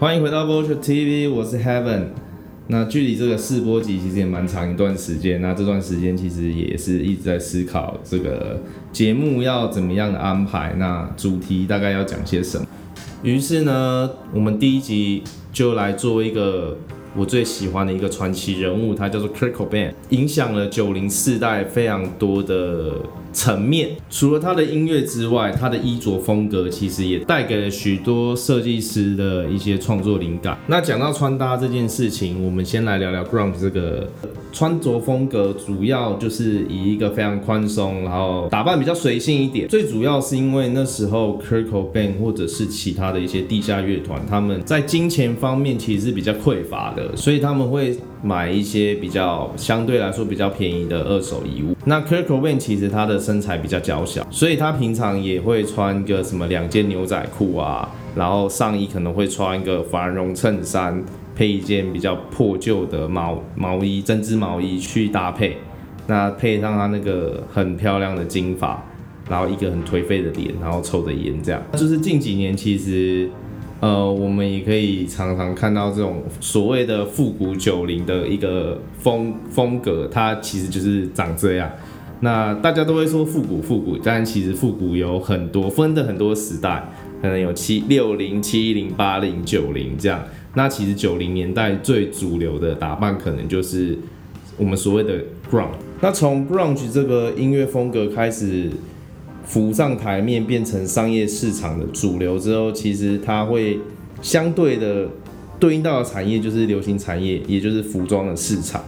欢迎回到 Vulture TV，我是 Heaven。那距离这个试播集其实也蛮长一段时间，那这段时间其实也是一直在思考这个节目要怎么样的安排，那主题大概要讲些什么。于是呢，我们第一集就来做一个我最喜欢的一个传奇人物，他叫做 Kurt Cobain，影响了九零世代非常多的层面。除了他的音乐之外，他的衣着风格其实也带给了许多设计师的一些创作灵感。那讲到穿搭这件事情，我们先来聊聊 Grunge 这个穿着风格，主要就是以一个非常宽松，然后打扮比较随性一点。最主要是因为那时候 k i r k o b a n 或者是其他的一些地下乐团，他们在金钱方面其实是比较匮乏的。所以他们会买一些比较相对来说比较便宜的二手衣物。那 k i r k o b a n 其实他的身材比较娇小，所以他平常也会穿个什么两件牛仔裤啊，然后上衣可能会穿一个繁绒衬衫，配一件比较破旧的毛毛衣、针织毛衣去搭配。那配上他那个很漂亮的金发，然后一个很颓废的脸，然后抽着烟这样。就是近几年其实。呃，我们也可以常常看到这种所谓的复古九零的一个风风格，它其实就是长这样。那大家都会说复古复古，但其实复古有很多分的很多时代，可能有七六零、七零、八零、九零这样。那其实九零年代最主流的打扮，可能就是我们所谓的 grunge。那从 grunge 这个音乐风格开始。浮上台面变成商业市场的主流之后，其实它会相对的对应到的产业就是流行产业，也就是服装的市场。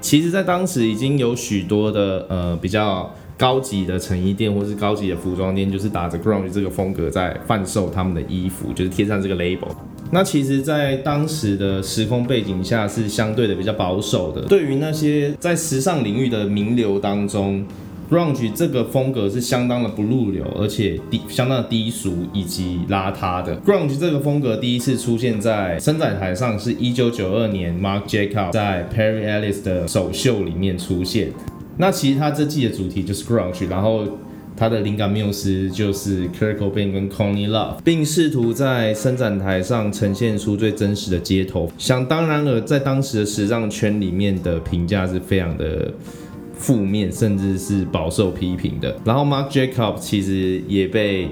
其实，在当时已经有许多的呃比较高级的成衣店或是高级的服装店，就是打着 grunge 这个风格在贩售他们的衣服，就是贴上这个 label。那其实，在当时的时空背景下，是相对的比较保守的。对于那些在时尚领域的名流当中，Grunge 这个风格是相当的不入流，而且低相当的低俗以及邋遢的。Grunge 这个风格第一次出现在伸展台上，是一九九二年 Mark Jacob 在 Perry Ellis 的首秀里面出现。那其实他这季的主题就是 Grunge，然后他的灵感缪斯就是 Kurt Cobain 跟 Connie Love，并试图在伸展台上呈现出最真实的街头。想当然了，在当时的时尚圈里面的评价是非常的。负面甚至是饱受批评的。然后 Mark Jacob 其实也被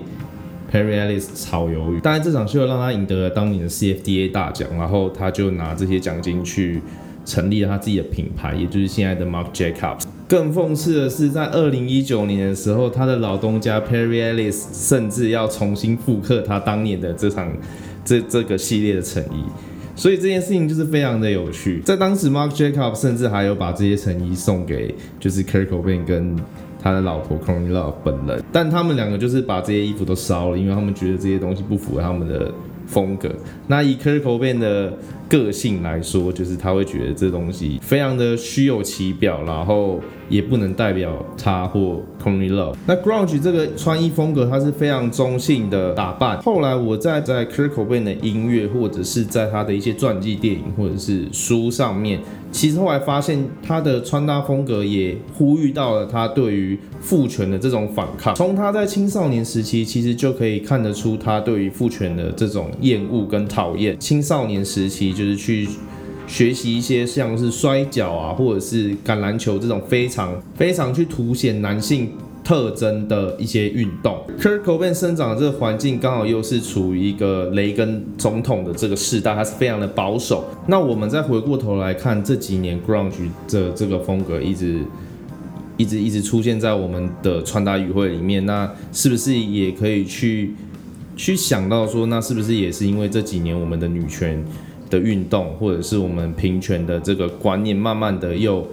Perry Ellis 炒鱿鱼，当然这场秀让他赢得了当年的 CFDA 大奖，然后他就拿这些奖金去成立了他自己的品牌，也就是现在的 Mark Jacob。更讽刺的是，在二零一九年的时候，他的老东家 Perry Ellis 甚至要重新复刻他当年的这场这这个系列的成衣。所以这件事情就是非常的有趣，在当时，Mark Jacob 甚至还有把这些成衣送给就是 Kurt Cobain 跟他的老婆 Corney Love 本人，但他们两个就是把这些衣服都烧了，因为他们觉得这些东西不符合他们的风格。那以 Kurt Cobain 的个性来说，就是他会觉得这东西非常的虚有其表，然后也不能代表他或 c o n y Love。那 Grunge 这个穿衣风格，它是非常中性的打扮。后来我在在 Kurt Cobain 的音乐，或者是在他的一些传记电影或者是书上面，其实后来发现他的穿搭风格也呼吁到了他对于父权的这种反抗。从他在青少年时期，其实就可以看得出他对于父权的这种厌恶跟讨厌。青少年时期。就是去学习一些像是摔跤啊，或者是橄榄球这种非常非常去凸显男性特征的一些运动。Kirk O'Bean 生长的这个环境刚好又是处于一个雷根总统的这个世代，它是非常的保守。那我们再回过头来看这几年 Grunge 的这个风格一直一直一直出现在我们的穿搭语汇里面，那是不是也可以去去想到说，那是不是也是因为这几年我们的女权的运动，或者是我们平权的这个观念，慢慢的又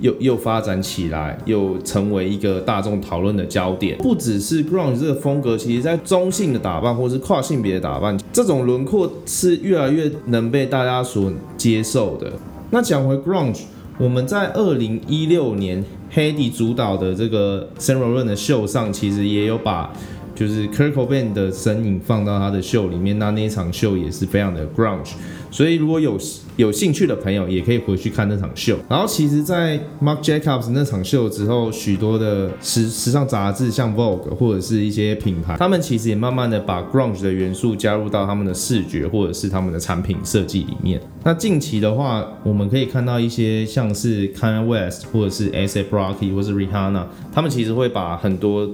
又又发展起来，又成为一个大众讨论的焦点。不只是 grunge 这个风格，其实在中性的打扮，或是跨性别的打扮，这种轮廓是越来越能被大家所接受的。那讲回 grunge，我们在二零一六年 Heidi 主导的这个 Saint Laurent 的秀上，其实也有把。就是 Kurt Cobain 的身影放到他的秀里面，那那一场秀也是非常的 grunge。所以如果有有兴趣的朋友，也可以回去看那场秀。然后其实，在 Marc Jacobs 那场秀之后，许多的时时尚杂志，像 Vogue 或者是一些品牌，他们其实也慢慢的把 grunge 的元素加入到他们的视觉或者是他们的产品设计里面。那近期的话，我们可以看到一些像是 Kanye West 或者是 A$AP Rocky 或是 Rihanna，他们其实会把很多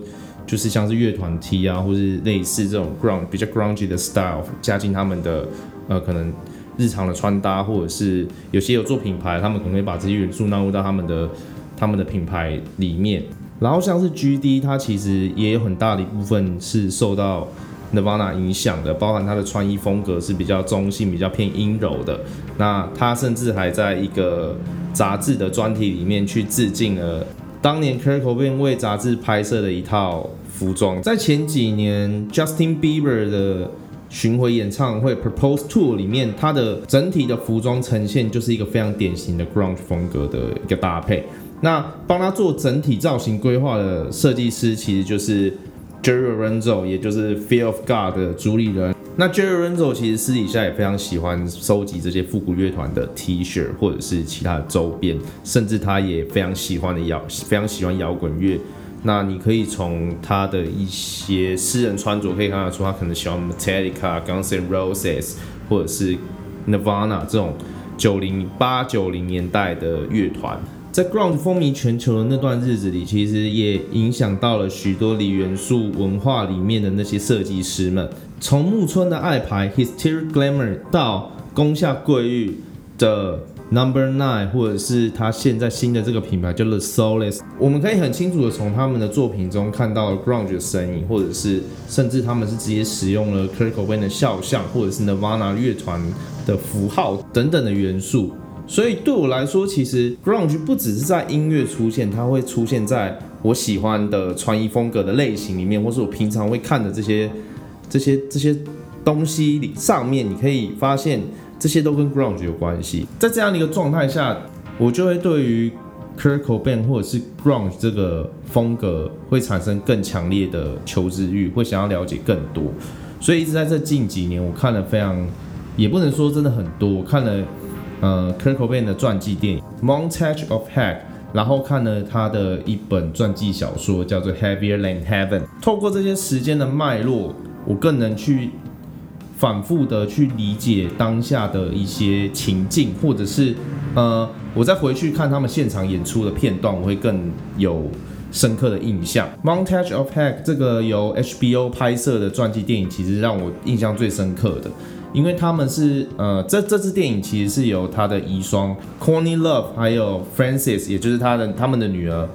就是像是乐团 T 啊，或是类似这种 grunge 比较 grungy 的 style 加进他们的呃可能。日常的穿搭，或者是有些有做品牌，他们可能会把这些元素纳入到他们的他们的品牌里面。然后像是 GD，它其实也有很大的一部分是受到 Nirvana 影响的，包含它的穿衣风格是比较中性、比较偏阴柔的。那它甚至还在一个杂志的专题里面去致敬了当年 Kurt Cobain 为杂志拍摄的一套服装。在前几年 Justin Bieber 的巡回演唱会 Propose Tour 里面，它的整体的服装呈现就是一个非常典型的 grunge 风格的一个搭配。那帮他做整体造型规划的设计师其实就是 Jerry Lorenzo，也就是 Fear of God 的主理人。那 Jerry Lorenzo 其实私底下也非常喜欢收集这些复古乐团的 T 恤或者是其他的周边，甚至他也非常喜欢的摇，非常喜欢摇滚乐。那你可以从他的一些私人穿着可以看得出，他可能喜欢 Metallica、Guns N' Roses 或者是 Nirvana 这种九零八九零年代的乐团。在 Ground 风靡全球的那段日子里，其实也影响到了许多锂元素文化里面的那些设计师们。从木村的爱牌 Hysteric Glamour 到宫下桂玉的。Number Nine，或者是他现在新的这个品牌叫 The Solace，我们可以很清楚的从他们的作品中看到 Grunge 的身影，或者是甚至他们是直接使用了 Kurt Cobain 的肖像，或者是 Nirvana 乐团的符号等等的元素。所以对我来说，其实 Grunge 不只是在音乐出现，它会出现在我喜欢的穿衣风格的类型里面，或是我平常会看的这些这些这些东西里上面，你可以发现。这些都跟 grunge 有关系，在这样的一个状态下，我就会对于 Kurt Cobain 或者是 grunge 这个风格会产生更强烈的求知欲，会想要了解更多。所以一直在这近几年，我看了非常，也不能说真的很多，我看了呃 Kurt Cobain 的传记电影 Montage of Heck，然后看了他的一本传记小说叫做 Heavier Than Heaven。透过这些时间的脉络，我更能去。反复的去理解当下的一些情境，或者是呃，我再回去看他们现场演出的片段，我会更有深刻的印象。Montage of Heck 这个由 HBO 拍摄的传记电影，其实让我印象最深刻的，因为他们是呃，这这支电影其实是由他的遗孀 Courtney Love 还有 Frances，也就是他的他们的女儿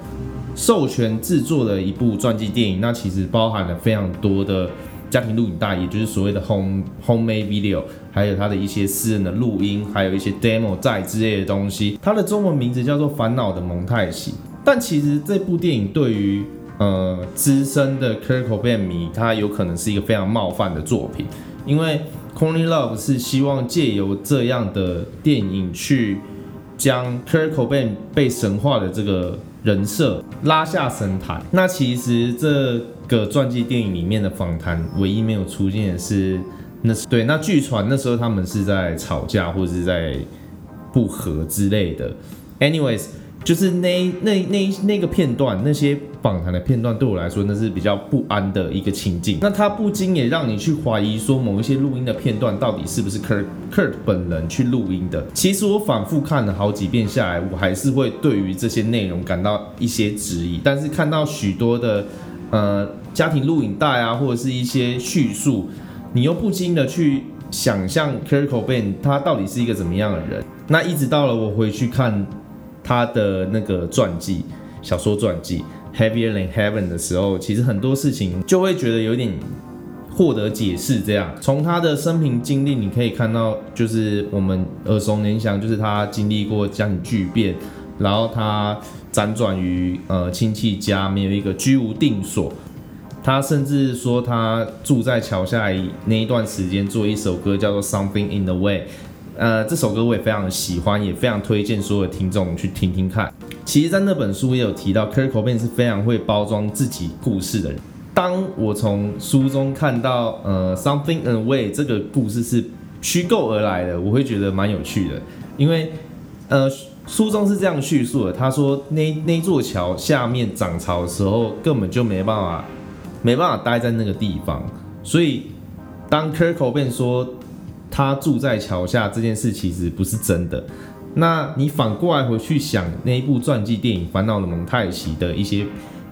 授权制作的一部传记电影。那其实包含了非常多的。家庭录影带，也就是所谓的 home homemade video，还有他的一些私人的录音，还有一些 demo 在之类的东西。它的中文名字叫做《烦恼的蒙太奇》。但其实这部电影对于呃资深的 Kurt Cobain 迷，它有可能是一个非常冒犯的作品，因为 Courtney Love 是希望借由这样的电影去将 Kurt Cobain 被神化的这个人设拉下神坛。那其实这。个传记电影里面的访谈，唯一没有出现的是那是对，那据传那时候他们是在吵架或者是在不和之类的。Anyways，就是那那那那个片段，那些访谈的片段对我来说那是比较不安的一个情境。那他不禁也让你去怀疑说，某一些录音的片段到底是不是 Kurt Kurt 本人去录音的？其实我反复看了好几遍下来，我还是会对于这些内容感到一些质疑。但是看到许多的。呃，家庭录影带啊，或者是一些叙述，你又不禁的去想象 Kurt Cobain 他到底是一个怎么样的人。那一直到了我回去看他的那个传记小说传记 Heavier Than Heaven 的时候，其实很多事情就会觉得有点获得解释。这样，从他的生平经历，你可以看到，就是我们耳熟能详，就是他经历过家庭巨变，然后他。辗转于呃亲戚家，没有一个居无定所。他甚至说，他住在桥下那一段时间，做一首歌叫做《Something in the Way》。呃，这首歌我也非常喜欢，也非常推荐所有听众去听听看。其实，在那本书也有提到，Kurt Cobain 是非常会包装自己故事的人。当我从书中看到呃 Something Away 这个故事是虚构而来的，我会觉得蛮有趣的，因为呃书中是这样叙述的，他说那那座桥下面涨潮的时候根本就没办法没办法待在那个地方，所以当 Kirk O Ben 说他住在桥下这件事其实不是真的，那你反过来回去想那一部传记电影《烦恼的蒙太奇》的一些。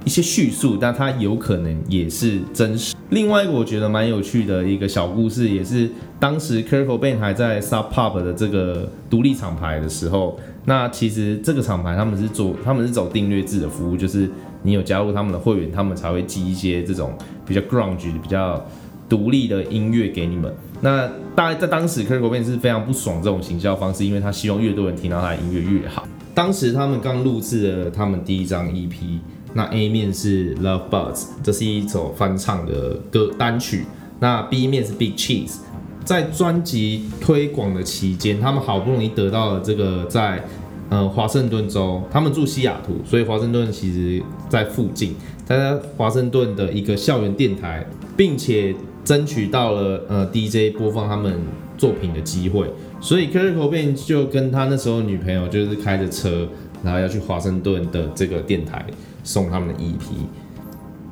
一些叙述，但它有可能也是真实。另外一个我觉得蛮有趣的一个小故事，也是当时 Kirko Ben 还在 Sub Pop 的这个独立厂牌的时候，那其实这个厂牌他们是做他们是走订阅制的服务，就是你有加入他们的会员，他们才会寄一些这种比较 grunge 比较独立的音乐给你们。那大概在当时 Kurt Cobain 是非常不爽这种行销方式，因为他希望越多人听到他的音乐越好。当时他们刚录制了他们第一张 EP。那 A 面是 Love Buzz，这是一首翻唱的歌单曲。那 B 面是 Big Cheese。在专辑推广的期间，他们好不容易得到了这个在呃华盛顿州，他们住西雅图，所以华盛顿其实在附近，在华盛顿的一个校园电台，并且争取到了呃 DJ 播放他们作品的机会。所以 Kurt c o b a n 就跟他那时候女朋友就是开着车，然后要去华盛顿的这个电台。送他们的 EP，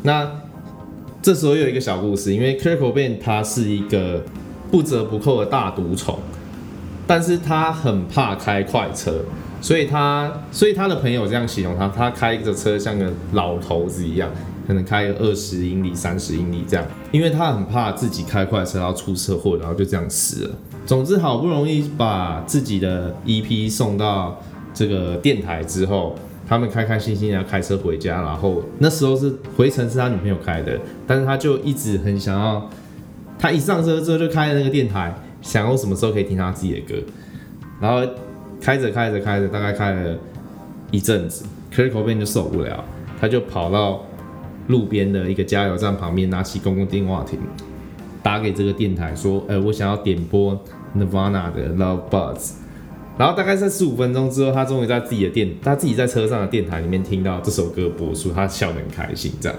那这时候有一个小故事，因为 Kurt Cobain 他是一个不折不扣的大毒虫，但是他很怕开快车，所以他所以他的朋友这样形容他，他开着车像个老头子一样，可能开个二十英里、三十英里这样，因为他很怕自己开快车然后出车祸，然后就这样死了。总之，好不容易把自己的 EP 送到这个电台之后。他们开开心心的开车回家，然后那时候是回程是他女朋友开的，但是他就一直很想要，他一上车之后就开了那个电台，想要什么时候可以听他自己的歌，然后开着开着开着，大概开了一阵子，Kurt Cobain 就受不了，他就跑到路边的一个加油站旁边，拿起公共电话亭，打给这个电台说，呃，我想要点播 Nirvana 的 Love Buzz。然后大概在十五分钟之后，他终于在自己的电，他自己在车上的电台里面听到这首歌播出，他笑得很开心。这样，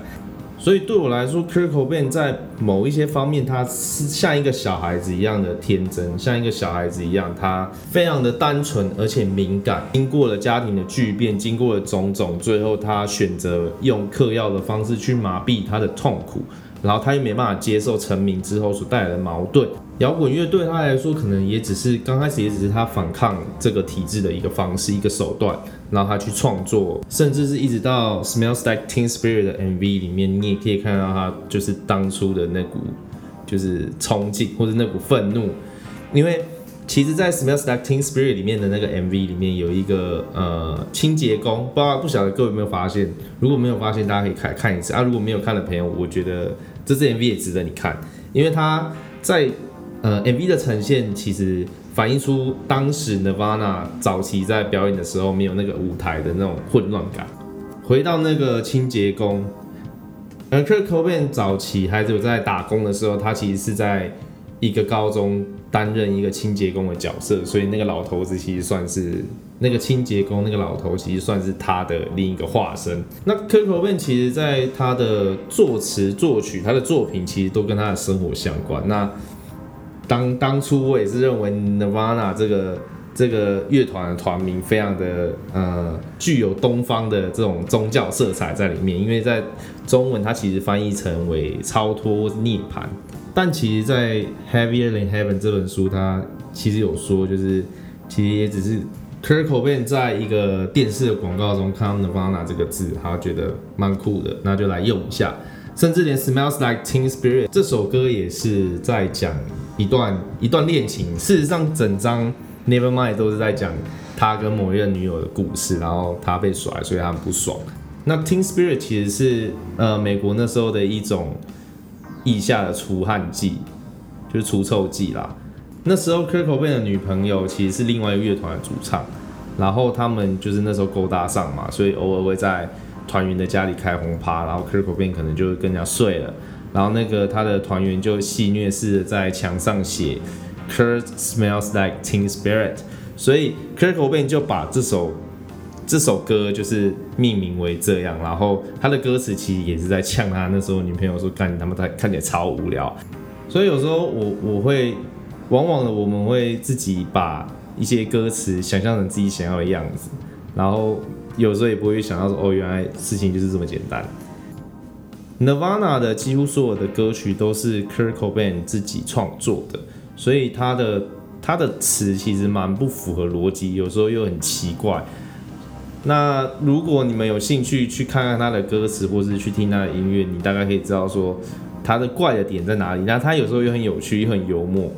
所以对我来说，Kirk Cobain 在某一些方面，他是像一个小孩子一样的天真，像一个小孩子一样，他非常的单纯而且敏感。经过了家庭的巨变，经过了种种，最后他选择用嗑药的方式去麻痹他的痛苦，然后他又没办法接受成名之后所带来的矛盾。摇滚乐对他来说，可能也只是刚开始，也只是他反抗这个体制的一个方式、一个手段。然后他去创作，甚至是一直到《Smells Like Teen Spirit》的 MV 里面，你也可以看到他就是当初的那股就是冲劲或者那股愤怒。因为其实，在《Smells Like Teen Spirit》里面的那个 MV 里面有一个呃清洁工，不知道不晓得各位有没有发现？如果没有发现，大家可以看看一次啊。如果没有看的朋友，我觉得这支 MV 也值得你看，因为他在。呃，MV 的呈现其实反映出当时 Nirvana 早期在表演的时候没有那个舞台的那种混乱感。回到那个清洁工，而，Kurt Cobain 早期还是有在打工的时候，他其实是在一个高中担任一个清洁工的角色，所以那个老头子其实算是那个清洁工，那个老头其实算是他的另一个化身。那 Kurt Cobain 其实在他的作词作曲，他的作品其实都跟他的生活相关。那当当初我也是认为 Nirvana 这个这个乐团的团名非常的呃具有东方的这种宗教色彩在里面，因为在中文它其实翻译成为超脱涅槃，但其实，在 Heavier Than Heaven 这本书，它其实有说，就是其实也只是 Kurt Cobain 在一个电视的广告中看到 Nirvana 这个字，他觉得蛮酷的，那就来用一下，甚至连 Smells Like Teen Spirit 这首歌也是在讲。一段一段恋情，事实上整张 Nevermind 都是在讲他跟某一任女友的故事，然后他被甩，所以他很不爽。那 Teen Spirit 其实是呃美国那时候的一种腋下的除汗剂，就是除臭剂啦。那时候 Kirk Cobain 的女朋友其实是另外一个乐团的主唱，然后他们就是那时候勾搭上嘛，所以偶尔会在团员的家里开轰趴，然后 Kirk Cobain 可能就跟人家睡了。然后那个他的团员就戏谑似的在墙上写 Kurt smells like Teen Spirit，所以 Kirk Cobain 就把这首这首歌就是命名为这样，然后他的歌词其实也是在呛他那时候女朋友说，干你他妈他看起来超无聊，所以有时候我我会，往往的我们会自己把一些歌词想象成自己想要的样子，然后有时候也不会想到说，哦，原来事情就是这么简单。Nirvana 的几乎所有的歌曲都是 Kurt Cobain 自己创作的，所以他的他的词其实蛮不符合逻辑，有时候又很奇怪。那如果你们有兴趣去看看他的歌词，或是去听他的音乐，你大概可以知道说他的怪的点在哪里。那他有时候又很有趣，又很幽默。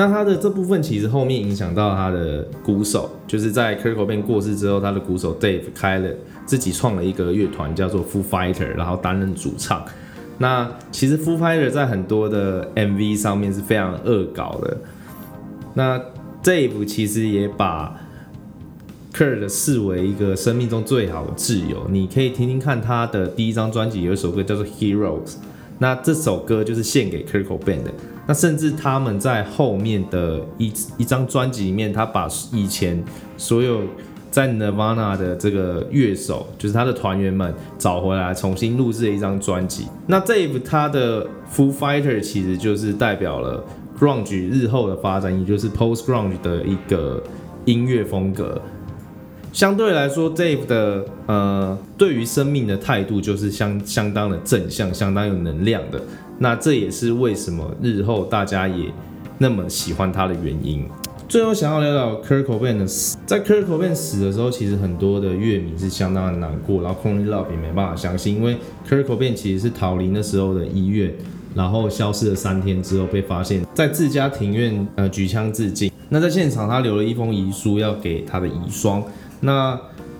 那他的这部分其实后面影响到他的鼓手，就是在 Kurt Cobain 过世之后，他的鼓手 Dave 开了自己创了一个乐团，叫做 Foo Fighter，然后担任主唱。那其实 Foo Fighter 在很多的 MV 上面是非常恶搞的。那 Dave 其实也把 Kurt 视为一个生命中最好的挚友，你可以听听看他的第一张专辑有一首歌叫做 Heroes，那这首歌就是献给 Kurt Cobain 的。那甚至他们在后面的一一张专辑里面，他把以前所有在 Nirvana 的这个乐手，就是他的团员们找回来，重新录制了一张专辑。那 Dave 他的 Foo Fighter 其实就是代表了 Grunge 日后的发展，也就是 Post Grunge 的一个音乐风格。相对来说，Dave 的呃，对于生命的态度就是相相当的正向，相当有能量的。那这也是为什么日后大家也那么喜欢他的原因。最后想要聊聊 Kurt Cobain 的死，在 Kurt Cobain 死的时候，其实很多的乐迷是相当的难过，然后 c o n y Love 也没办法相信，因为 Kurt Cobain 其实是逃离那时候的医院，然后消失了三天之后被发现，在自家庭院呃举枪自尽。那在现场他留了一封遗书要给他的遗孀。那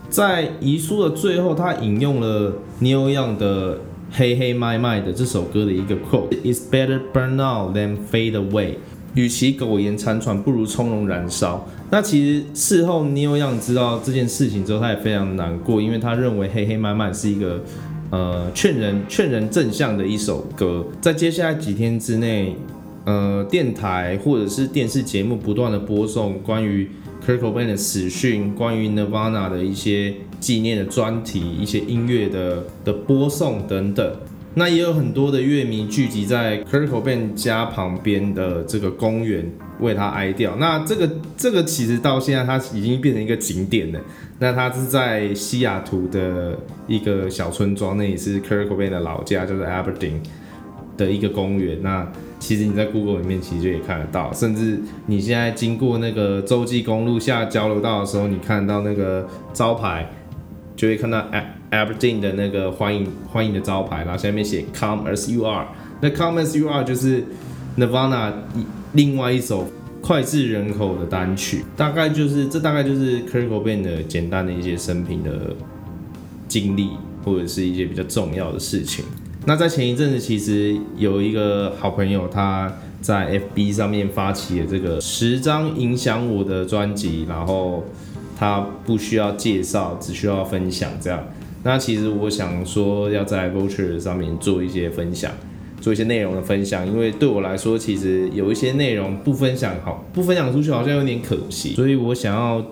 在遗书的最后，他引用了 Neil Young 的《黑黑麦麦》的这首歌的一个 quote：“It's better burn out than fade away。与其苟延残喘，不如从容燃烧。”那其实事后 Neil Young 知道这件事情之后，他也非常难过，因为他认为《黑黑麦麦》是一个呃劝人劝人正向的一首歌。在接下来几天之内，呃，电台或者是电视节目不断的播送关于 Kurt Cobain 的死讯，关于 Nirvana 的一些纪念的专题，一些音乐的的播送等等。那也有很多的乐迷聚集在 Kurt Cobain 家旁边的这个公园为他哀悼。那这个这个其实到现在它已经变成一个景点了。那它是在西雅图的一个小村庄，那也是 Kurt Cobain 的老家，就是 Aberdeen 的一个公园。那其实你在 Google 里面其实就也看得到，甚至你现在经过那个洲际公路下交流道的时候，你看到那个招牌，就会看到 Aberdeen 的那个欢迎欢迎的招牌，然后下面写 Come as you are。那 Come as you are 就是 Nirvana 另外一首脍炙人口的单曲，大概就是这大概就是 Kurt Cobain 的简单的一些生平的经历，或者是一些比较重要的事情。那在前一阵子，其实有一个好朋友，他在 FB 上面发起了这个十张影响我的专辑，然后他不需要介绍，只需要分享这样。那其实我想说，要在 Vulture 上面做一些分享，做一些内容的分享，因为对我来说，其实有一些内容不分享好，不分享出去好像有点可惜，所以我想要。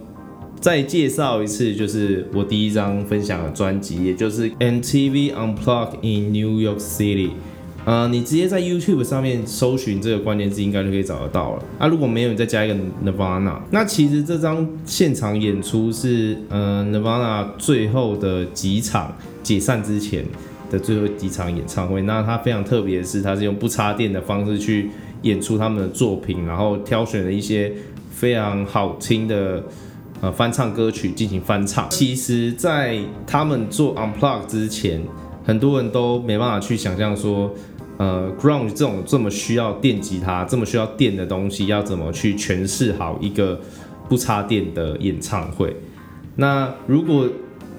再介绍一次，就是我第一张分享的专辑，也就是 MTV Unplugged in New York City。呃，你直接在 YouTube 上面搜寻这个关键字，应该就可以找得到了。啊，如果没有，你再加一个 Nirvana。那其实这张现场演出是呃 Nirvana 最后的几场解散之前的最后几场演唱会。那它非常特别的是，它是用不插电的方式去演出他们的作品，然后挑选了一些非常好听的。呃，翻唱歌曲进行翻唱。其实，在他们做 Unplug 之前，很多人都没办法去想象说，呃，Grunge 这种这么需要电吉他、这么需要电的东西，要怎么去诠释好一个不插电的演唱会。那如果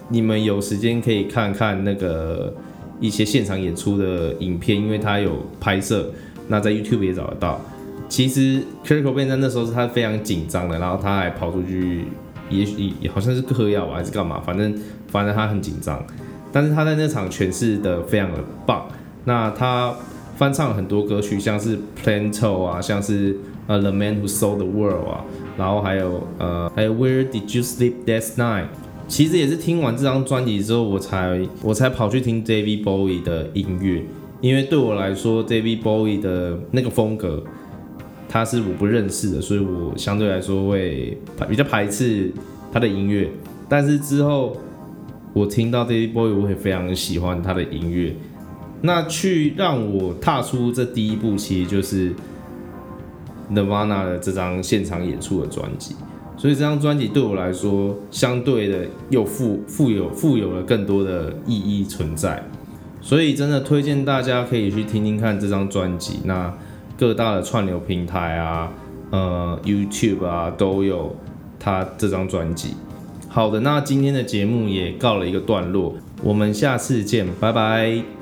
你们有时间，可以看看那个一些现场演出的影片，因为他有拍摄，那在 YouTube 也找得到。其实 Kurt Cobain 在那时候是他非常紧张的，然后他还跑出去。也许好像是嗑药吧，还是干嘛？反正反正他很紧张，但是他在那场诠释的非常的棒。那他翻唱很多歌曲，像是 PLANTO 啊，像是呃 The Man Who Sold the World 啊，然后还有呃还有 Where Did You Sleep Last Night？其实也是听完这张专辑之后，我才我才跑去听 David Bowie 的音乐，因为对我来说，David Bowie 的那个风格，他是我不认识的，所以我相对来说会比较排斥他的音乐。但是之后我听到 David Bowie，我会非常喜欢他的音乐。那去让我踏出这第一步，其实就是 Nirvana 的这张现场演出的专辑。所以这张专辑对我来说，相对的又富富有富有了更多的意义存在。所以真的推荐大家可以去听听看这张专辑。那各大的串流平台啊，呃，YouTube 啊，都有他这张专辑。好的，那今天的节目也告了一个段落，我们下次见，拜拜。